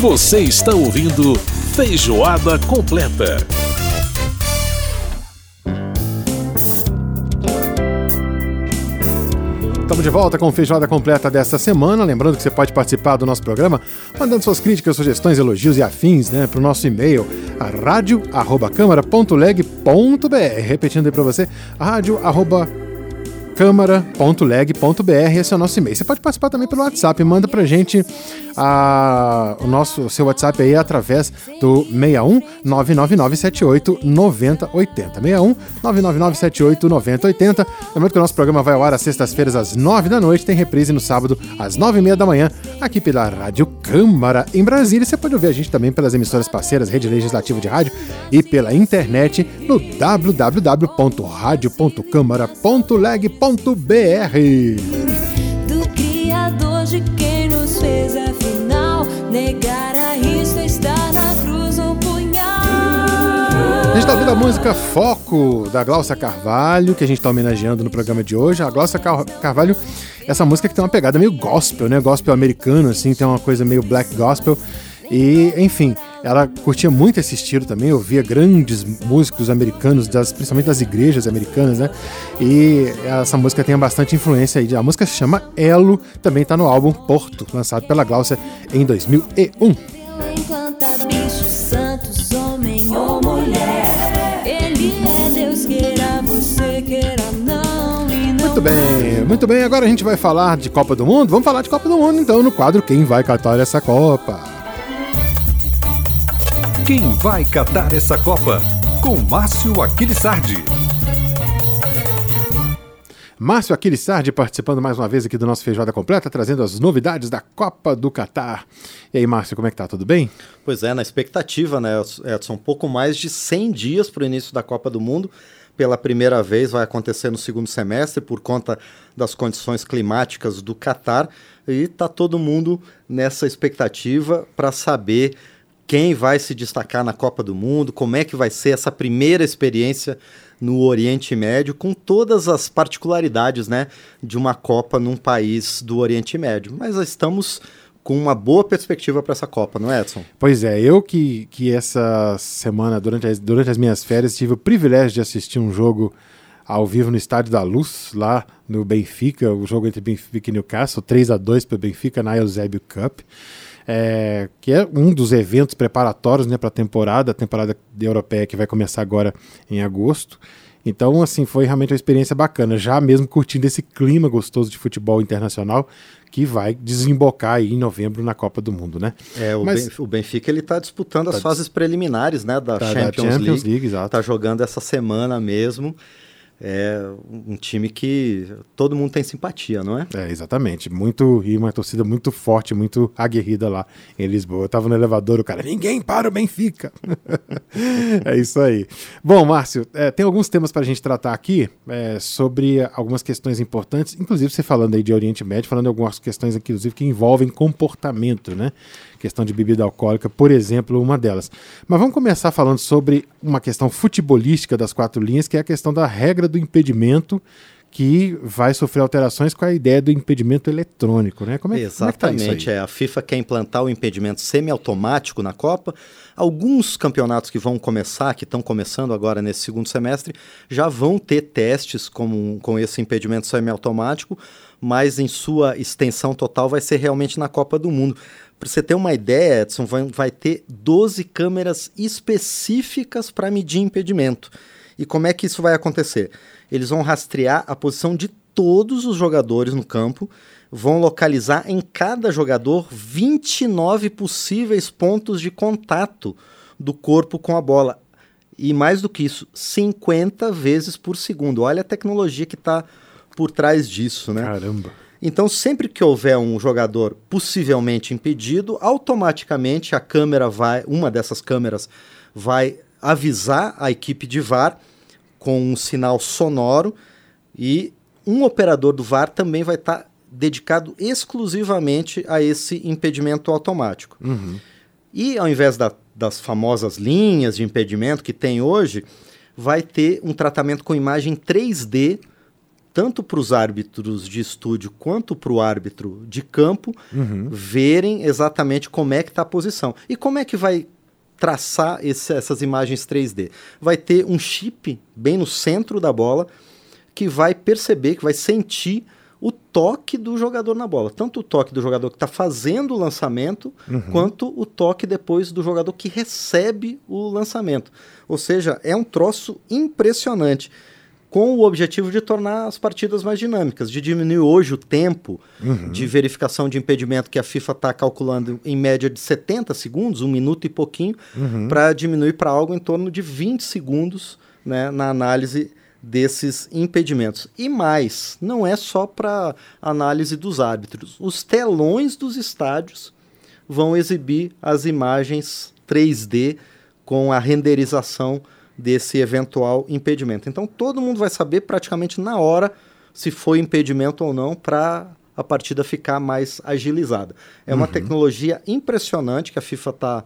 Você está ouvindo Feijoada Completa. Estamos de volta com Feijoada Completa desta semana. Lembrando que você pode participar do nosso programa mandando suas críticas, sugestões, elogios e afins né, para o nosso e-mail, radio.câmara.leg.br. Repetindo aí para você, radio.câmara.leg.br câmara.leg.br, esse é o nosso e-mail. Você pode participar também pelo WhatsApp, manda pra gente a, o nosso seu WhatsApp aí através do 61 99978 9080. 61 99978 9080. Lembrando que o nosso programa vai ao ar às sextas-feiras às 9 da noite, tem reprise no sábado às 9 e meia da manhã, aqui pela Rádio Câmara em Brasília. Você pode ouvir a gente também pelas emissoras parceiras Rede Legislativa de Rádio e pela internet no www.radio.câmara.leg.br do Criador de quem nos fez, afinal, negar A gente está ouvindo a música Foco da Glaucia Carvalho, que a gente está homenageando no programa de hoje. A Glaucia Car Carvalho, essa música que tem uma pegada meio gospel, né? Gospel americano, assim, tem uma coisa meio black gospel. E, enfim, ela curtia muito esse estilo também, ouvia grandes músicos americanos, das, principalmente das igrejas americanas, né? E essa música tem bastante influência aí. A música se chama Elo, também está no álbum Porto, lançado pela Glaucia em 2001. Enquanto bichos santos, homem ou mulher, queira você, queira não. Muito bem, muito bem. Agora a gente vai falar de Copa do Mundo. Vamos falar de Copa do Mundo então no quadro Quem vai catar essa Copa. Quem vai catar essa Copa? Com Márcio Aquilissardi. Márcio Aquilissardi participando mais uma vez aqui do nosso Feijoada Completa, trazendo as novidades da Copa do Catar. E aí, Márcio, como é que tá? Tudo bem? Pois é, na expectativa, né, Edson? Um pouco mais de 100 dias para o início da Copa do Mundo. Pela primeira vez vai acontecer no segundo semestre por conta das condições climáticas do Catar. E tá todo mundo nessa expectativa para saber quem vai se destacar na Copa do Mundo, como é que vai ser essa primeira experiência no Oriente Médio, com todas as particularidades né, de uma Copa num país do Oriente Médio. Mas estamos com uma boa perspectiva para essa Copa, não é, Edson? Pois é, eu que, que essa semana, durante as, durante as minhas férias, tive o privilégio de assistir um jogo ao vivo no Estádio da Luz, lá no Benfica, o jogo entre Benfica e Newcastle, 3 a 2 para o Benfica na Eusébio Cup é, que é um dos eventos preparatórios né, para a temporada, a temporada europeia que vai começar agora em agosto. Então, assim, foi realmente uma experiência bacana, já mesmo curtindo esse clima gostoso de futebol internacional que vai desembocar aí em novembro na Copa do Mundo, né? É, o, Mas, o Benfica ele está disputando tá as fases preliminares, né, da, tá, Champions, da Champions League. League Está jogando essa semana mesmo é um time que todo mundo tem simpatia, não é? É, exatamente. Muito, e uma torcida muito forte, muito aguerrida lá em Lisboa. Eu tava no elevador, o cara, ninguém para o Benfica. é isso aí. Bom, Márcio, é, tem alguns temas para a gente tratar aqui é, sobre algumas questões importantes, inclusive você falando aí de Oriente Médio, falando de algumas questões, inclusive, que envolvem comportamento, né? Questão de bebida alcoólica, por exemplo, uma delas. Mas vamos começar falando sobre uma questão futebolística das quatro linhas, que é a questão da regra do impedimento que vai sofrer alterações com a ideia do impedimento eletrônico, né? Como é, Exatamente, como é, que tá é a FIFA quer implantar o impedimento semiautomático na Copa. Alguns campeonatos que vão começar, que estão começando agora nesse segundo semestre, já vão ter testes com, com esse impedimento semiautomático, mas em sua extensão total vai ser realmente na Copa do Mundo. Para você ter uma ideia, Edson, vai, vai ter 12 câmeras específicas para medir impedimento. E como é que isso vai acontecer? Eles vão rastrear a posição de todos os jogadores no campo, vão localizar em cada jogador 29 possíveis pontos de contato do corpo com a bola. E mais do que isso, 50 vezes por segundo. Olha a tecnologia que está por trás disso, né? Caramba. Então, sempre que houver um jogador possivelmente impedido, automaticamente a câmera vai, uma dessas câmeras vai avisar a equipe de VAR com um sinal sonoro e um operador do VAR também vai estar tá dedicado exclusivamente a esse impedimento automático. Uhum. E ao invés da, das famosas linhas de impedimento que tem hoje, vai ter um tratamento com imagem 3D tanto para os árbitros de estúdio quanto para o árbitro de campo verem exatamente como é que está a posição. E como é que vai traçar esse- essas imagens 3D? Vai ter um chip bem no centro da bola que vai perceber, que vai sentir o toque do jogador na bola. Tanto o toque do jogador que está fazendo o lançamento, quanto o toque depois do jogador que recebe o lançamento. Ou seja, é um troço impressionante. Com o objetivo de tornar as partidas mais dinâmicas, de diminuir hoje o tempo de verificação de impedimento que a FIFA está calculando em média de 70 segundos, um minuto e pouquinho, para diminuir para algo em torno de 20 segundos né, na análise desses impedimentos. E mais, não é só para análise dos árbitros. Os telões dos estádios vão exibir as imagens 3D com a renderização desse eventual impedimento. Então todo mundo vai saber praticamente na hora se foi impedimento ou não para a partida ficar mais agilizada. É uma tecnologia impressionante que a FIFA está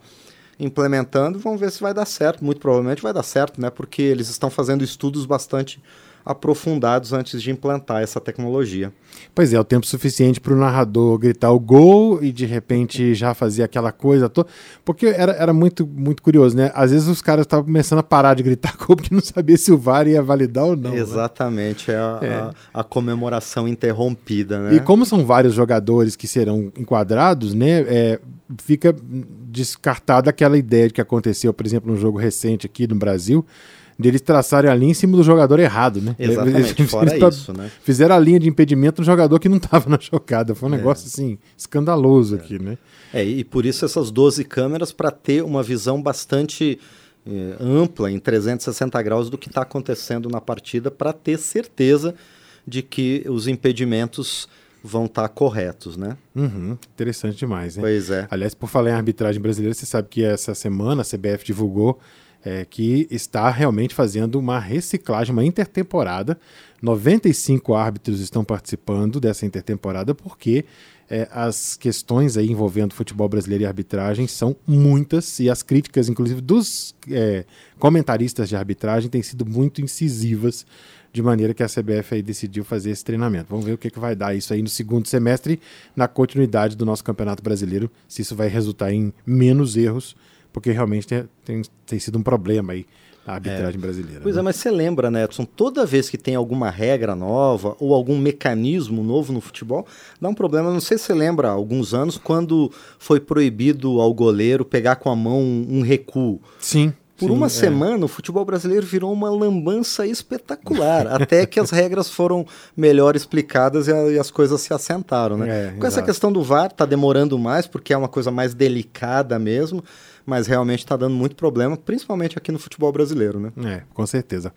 implementando. Vamos ver se vai dar certo. Muito provavelmente vai dar certo, né? Porque eles estão fazendo estudos bastante aprofundados antes de implantar essa tecnologia. Pois é, o tempo suficiente para o narrador gritar o gol e de repente já fazer aquela coisa toda. Porque era, era muito, muito curioso, né? Às vezes os caras estavam começando a parar de gritar gol porque não sabia se o VAR ia validar ou não. né? Exatamente, é a, É. a- a comemoração interrompida, né? E como são vários jogadores que serão enquadrados, né? é, fica descartada aquela ideia de que aconteceu, por exemplo, num jogo recente aqui no Brasil, deles traçarem a linha em cima do jogador errado, né? Exatamente, Eles- fora eles isso, né? Fizeram a linha de impedimento no jogador que não estava na jogada. Foi um É. negócio assim, escandaloso aqui, né? É, e por isso essas 12 câmeras para ter uma visão bastante eh, ampla, em 360 graus, do que está acontecendo na partida, para ter certeza de que os impedimentos vão estar corretos, né? Uhum, interessante demais, né? Pois é. Aliás, por falar em arbitragem brasileira, você sabe que essa semana a CBF divulgou é, que está realmente fazendo uma reciclagem, uma intertemporada. 95 árbitros estão participando dessa intertemporada porque é, as questões aí envolvendo futebol brasileiro e arbitragem são muitas e as críticas, inclusive dos é, comentaristas de arbitragem, têm sido muito incisivas de maneira que a CBF aí decidiu fazer esse treinamento. Vamos ver o que, que vai dar isso aí no segundo semestre, na continuidade do nosso Campeonato Brasileiro, se isso vai resultar em menos erros, porque realmente tem, tem, tem sido um problema aí a arbitragem brasileira. Pois né? é, mas você lembra, né, Edson, toda vez que tem alguma regra nova ou algum mecanismo novo no futebol, dá um problema. Não sei se você lembra, alguns anos, quando foi proibido ao goleiro pegar com a mão um recuo. Sim. Por sim, uma é. semana, o futebol brasileiro virou uma lambança espetacular, até que as regras foram melhor explicadas e, a- e as coisas se assentaram, né? É, Com essa exato. questão do VAR, tá demorando mais, porque é uma coisa mais delicada mesmo, mas realmente está dando muito problema, principalmente aqui no futebol brasileiro, né? É, com certeza.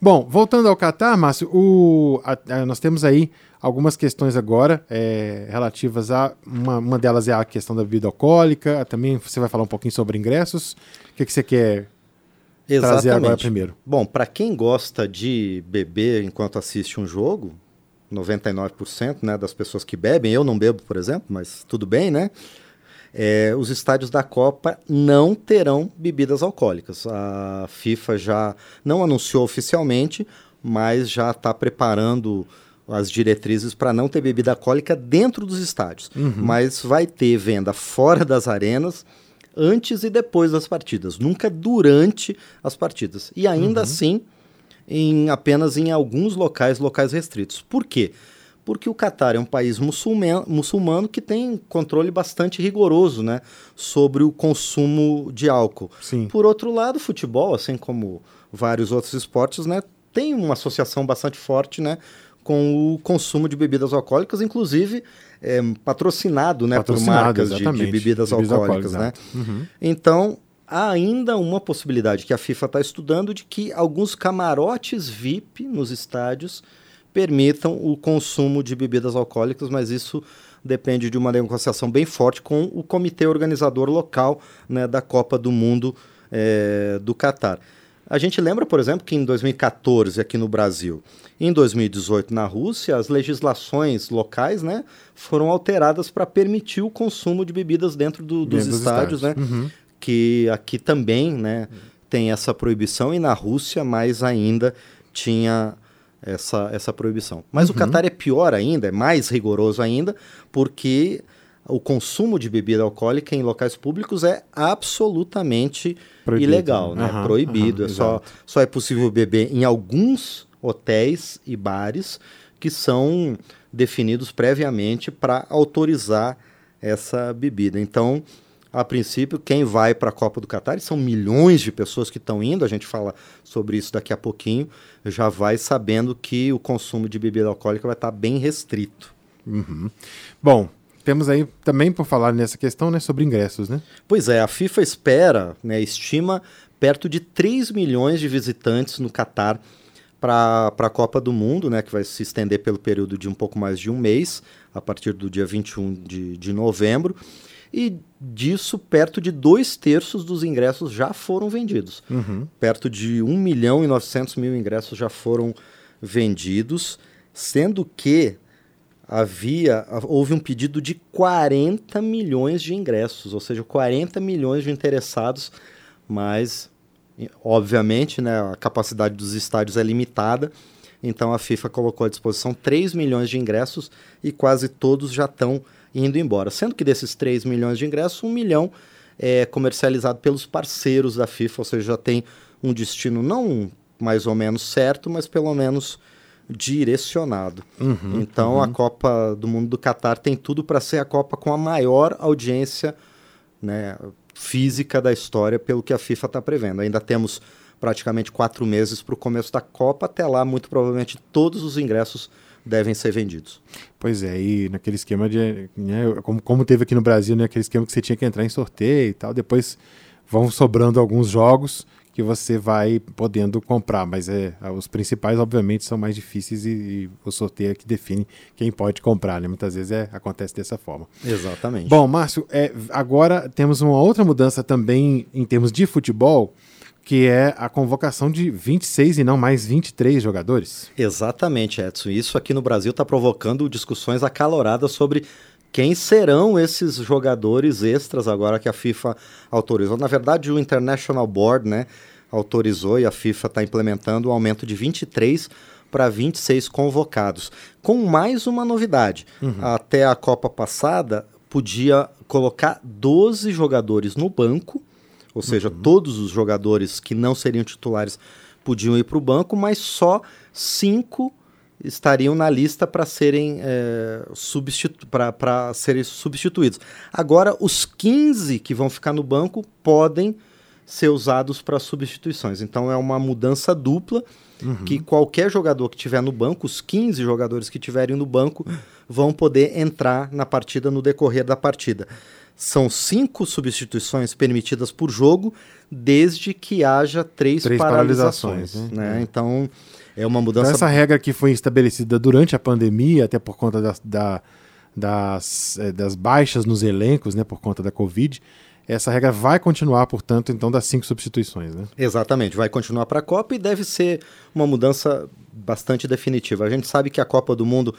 Bom, voltando ao Catar, Márcio, o- a- a- nós temos aí algumas questões agora é, relativas a. Uma, uma delas é a questão da bebida alcoólica. Também você vai falar um pouquinho sobre ingressos. O que, que você quer trazer agora primeiro? Bom, para quem gosta de beber enquanto assiste um jogo, 99% né, das pessoas que bebem, eu não bebo, por exemplo, mas tudo bem, né? É, os estádios da Copa não terão bebidas alcoólicas. A FIFA já não anunciou oficialmente, mas já está preparando as diretrizes para não ter bebida alcoólica dentro dos estádios. Mas vai ter venda fora das arenas antes e depois das partidas, nunca durante as partidas. E ainda assim, em apenas em alguns locais, locais restritos. Por quê? Porque o Catar é um país muçulmano, muçulmano que tem controle bastante rigoroso né, sobre o consumo de álcool. Sim. Por outro lado, o futebol, assim como vários outros esportes, né, tem uma associação bastante forte né, com o consumo de bebidas alcoólicas, inclusive é, patrocinado, né, por Patrocinado, marcas de, de bebidas, Bebidas alcoólicas. né? alcoólicas, Uhum. Então, há ainda uma possibilidade que a FIFA está estudando de que alguns camarotes VIP nos estádios permitam o consumo de bebidas alcoólicas, mas isso depende de uma negociação bem forte com o comitê organizador local né, da Copa do Mundo eh, do Catar. A gente lembra, por exemplo, que em 2014 aqui no Brasil, em 2018 na Rússia, as legislações locais né, foram alteradas para permitir o consumo de bebidas dentro do- dos Dentro dos estádios, estádios. né? Uhum. que aqui também né, tem essa proibição e na Rússia mais ainda tinha essa, essa proibição. Mas o Catar é pior ainda, é mais rigoroso ainda, porque o consumo de bebida alcoólica em locais públicos é absolutamente Proibido, ilegal, né? Aham, Proibido. aham, é só, só é possível beber em alguns hotéis e bares que são definidos previamente para autorizar essa bebida. Então, a princípio, quem vai para a Copa do Catar, e são milhões de pessoas que estão indo, a gente fala sobre isso daqui a pouquinho, já vai sabendo que o consumo de bebida alcoólica vai estar bem restrito. Bom, temos aí também por falar nessa questão, né, sobre ingressos, né? Pois é, a FIFA espera, né, estima perto de 3 milhões de visitantes no Catar para a Copa do Mundo, né, que vai se estender pelo período de um pouco mais de um mês, a partir do dia 21 de, de novembro. E disso, perto de dois terços dos ingressos já foram vendidos. Perto de 1 milhão e 900 mil ingressos já foram vendidos, sendo que havia houve um pedido de 40 milhões de ingressos, ou seja, 40 milhões de interessados, mas obviamente, né, a capacidade dos estádios é limitada, então a FIFA colocou à disposição 3 milhões de ingressos e quase todos já estão indo embora. Sendo que desses 3 milhões de ingressos, 1 milhão é comercializado pelos parceiros da FIFA, ou seja, já tem um destino não mais ou menos certo, mas pelo menos direcionado. então a Copa do Mundo do Catar tem tudo para ser a Copa com a maior audiência né, física da história, pelo que a FIFA está prevendo. Ainda temos praticamente quatro meses para o começo da Copa. Até lá, muito provavelmente, todos os ingressos devem ser vendidos. Pois é, e naquele esquema de. Né, como, como teve aqui no Brasil, né, aquele esquema que você tinha que entrar em sorteio e tal, depois vão sobrando alguns jogos que você vai podendo comprar, mas é, os principais, obviamente, são mais difíceis e, e o sorteio é que define quem pode comprar, né? Muitas vezes é, acontece dessa forma. Exatamente. Bom, Márcio, é, agora temos uma outra mudança também em termos de futebol, que é a convocação de 26 e não mais 23 jogadores. Exatamente, Edson. Isso aqui no Brasil está provocando discussões acaloradas sobre quem serão esses jogadores extras agora que a FIFA autorizou. Na verdade, o International Board né, autorizou e a FIFA está implementando o aumento de 23 para 26 convocados. Com mais uma novidade. Até a Copa passada, podia colocar 12 jogadores no banco, ou seja, todos os jogadores que não seriam titulares podiam ir para o banco, mas só cinco estariam na lista para serem, é, substitu serem substituídos. Agora, os 15 que vão ficar no banco podem ser usados para substituições. Então, é uma mudança dupla que qualquer jogador que tiver no banco, os 15 jogadores que tiverem no banco, vão poder entrar na partida no decorrer da partida. São cinco substituições permitidas por jogo, desde que haja três, Três paralisações. paralisações, né? né? Então, é uma Então, mudança essa regra que foi estabelecida durante a pandemia, até por conta das, da- das, eh, das baixas nos elencos, né, por conta da Covid, essa regra vai continuar, portanto, então, das cinco substituições. Né? Exatamente, vai continuar para a Copa e deve ser uma mudança bastante definitiva. A gente sabe que a Copa do Mundo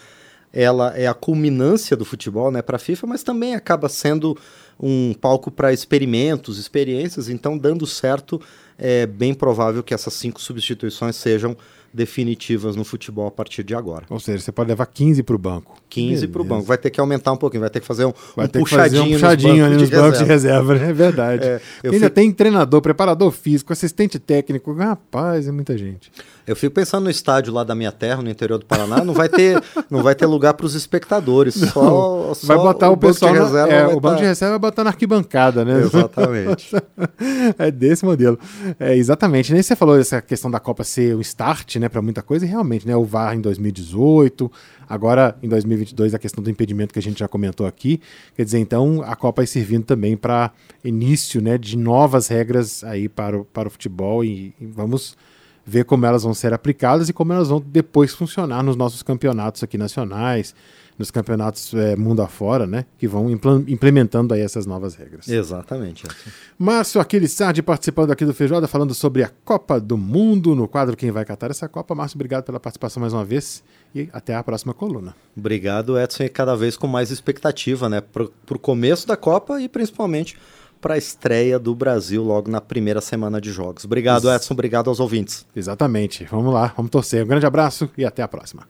ela é a culminância do futebol né, para a FIFA, mas também acaba sendo um palco para experimentos, experiências, então dando certo, é bem provável que essas cinco substituições sejam definitivas no futebol a partir de agora. Ou seja, você pode levar 15 para o banco. 15 para o banco. Vai ter que aumentar um pouquinho, vai ter que fazer um, Vai um ter que fazer puxadinho, um puxadinho ali nos bancos de reserva. né? é verdade. É, Ainda fico- tem treinador, preparador físico, assistente técnico. Rapaz, é muita gente. Eu fico pensando no estádio lá da minha terra, no interior do Paraná, não vai ter, não vai ter lugar para os espectadores. Só, só vai botar o, banco pessoal. de na- reserva é, o banco tá- de reserva vai botar na arquibancada, né? Exatamente. é desse modelo. É, exatamente. Nem você falou dessa questão da Copa ser o start, né, para muita coisa, e realmente, né, o VAR em 2018, agora em 2022 a questão do impedimento que a gente já comentou aqui. Quer dizer, então a Copa aí servindo também para início, né, de novas regras aí para o, para o futebol e, e vamos ver como elas vão ser aplicadas e como elas vão depois funcionar nos nossos campeonatos aqui nacionais, nos campeonatos é, mundo afora, né, que vão implan- implementando aí essas novas regras. Exatamente. Edson. Márcio Aquiles Sardi participando aqui do Feijoada, falando sobre a Copa do Mundo, no quadro Quem Vai Catar essa Copa. Márcio, obrigado pela participação mais uma vez e até a próxima coluna. Obrigado, Edson, e cada vez com mais expectativa, né? Para o começo da Copa e principalmente para a estreia do Brasil logo na primeira semana de jogos. Obrigado, Edson. Obrigado aos ouvintes. Exatamente. Vamos lá, vamos torcer. Um grande abraço e até a próxima.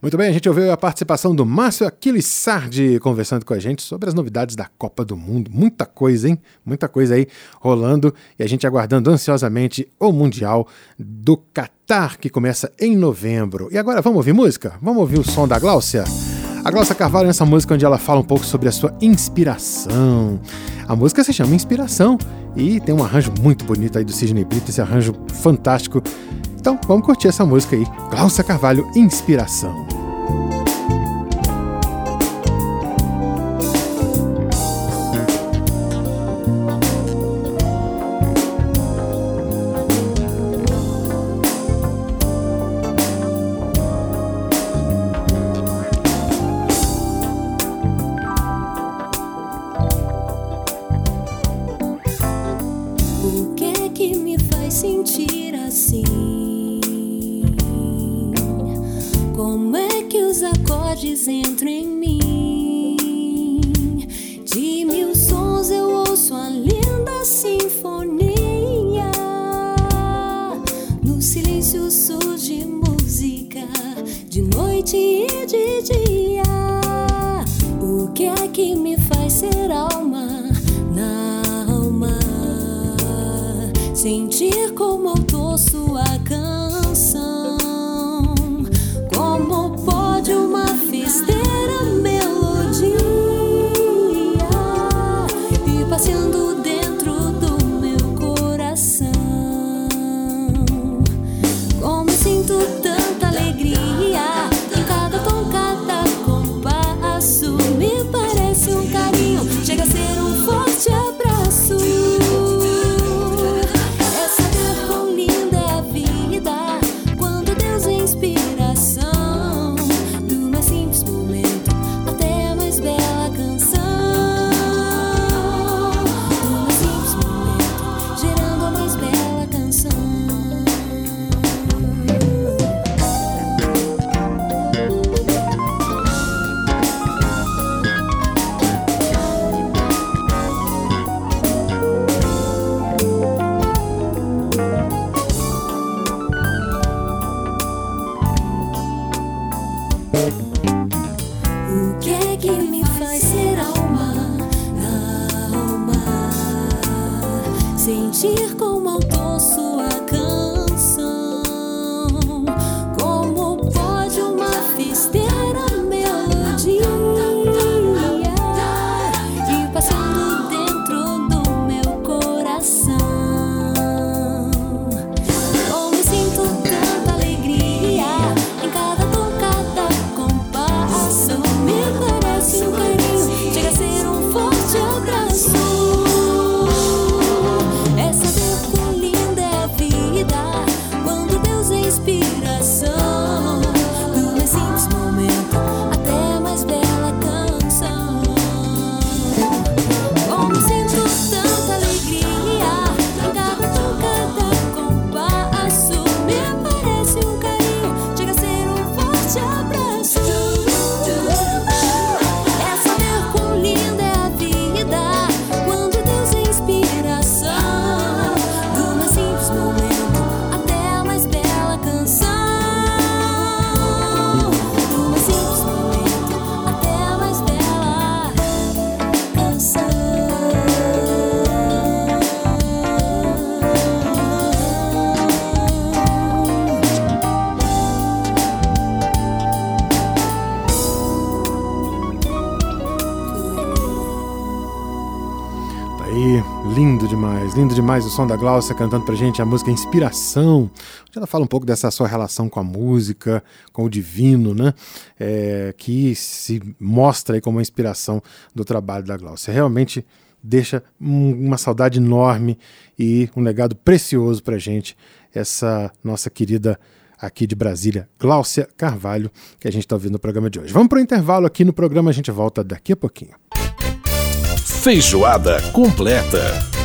Muito bem, a gente ouviu a participação do Márcio Aquilissardi conversando com a gente sobre as novidades da Copa do Mundo. Muita coisa, hein? Muita coisa aí rolando e a gente aguardando ansiosamente o Mundial do Catar, que começa em novembro. E agora, vamos ouvir música? Vamos ouvir o som da Gláucia? A Glaucia Carvalho nessa música onde ela fala um pouco sobre a sua inspiração. A música se chama Inspiração e tem um arranjo muito bonito aí do Sidney Brito, esse arranjo fantástico então vamos curtir essa música aí. Glaucia Carvalho, Inspiração. Como é que os acordes entram em mim? De mil sons eu ouço a linda sinfonia. No silêncio surge música, de noite e de dia. O que é que me faz ser alma? Na alma, sentir Quando lindo demais o som da Glaucia cantando pra gente a música Inspiração, onde ela fala um pouco dessa sua relação com a música, com o divino, né? É, que se mostra aí como uma inspiração do trabalho da Glaucia. Realmente deixa uma saudade enorme e um legado precioso pra gente, essa nossa querida aqui de Brasília, Gláucia Carvalho, que a gente está ouvindo no programa de hoje. Vamos para o intervalo aqui no programa, a gente volta daqui a pouquinho. Feijoada completa.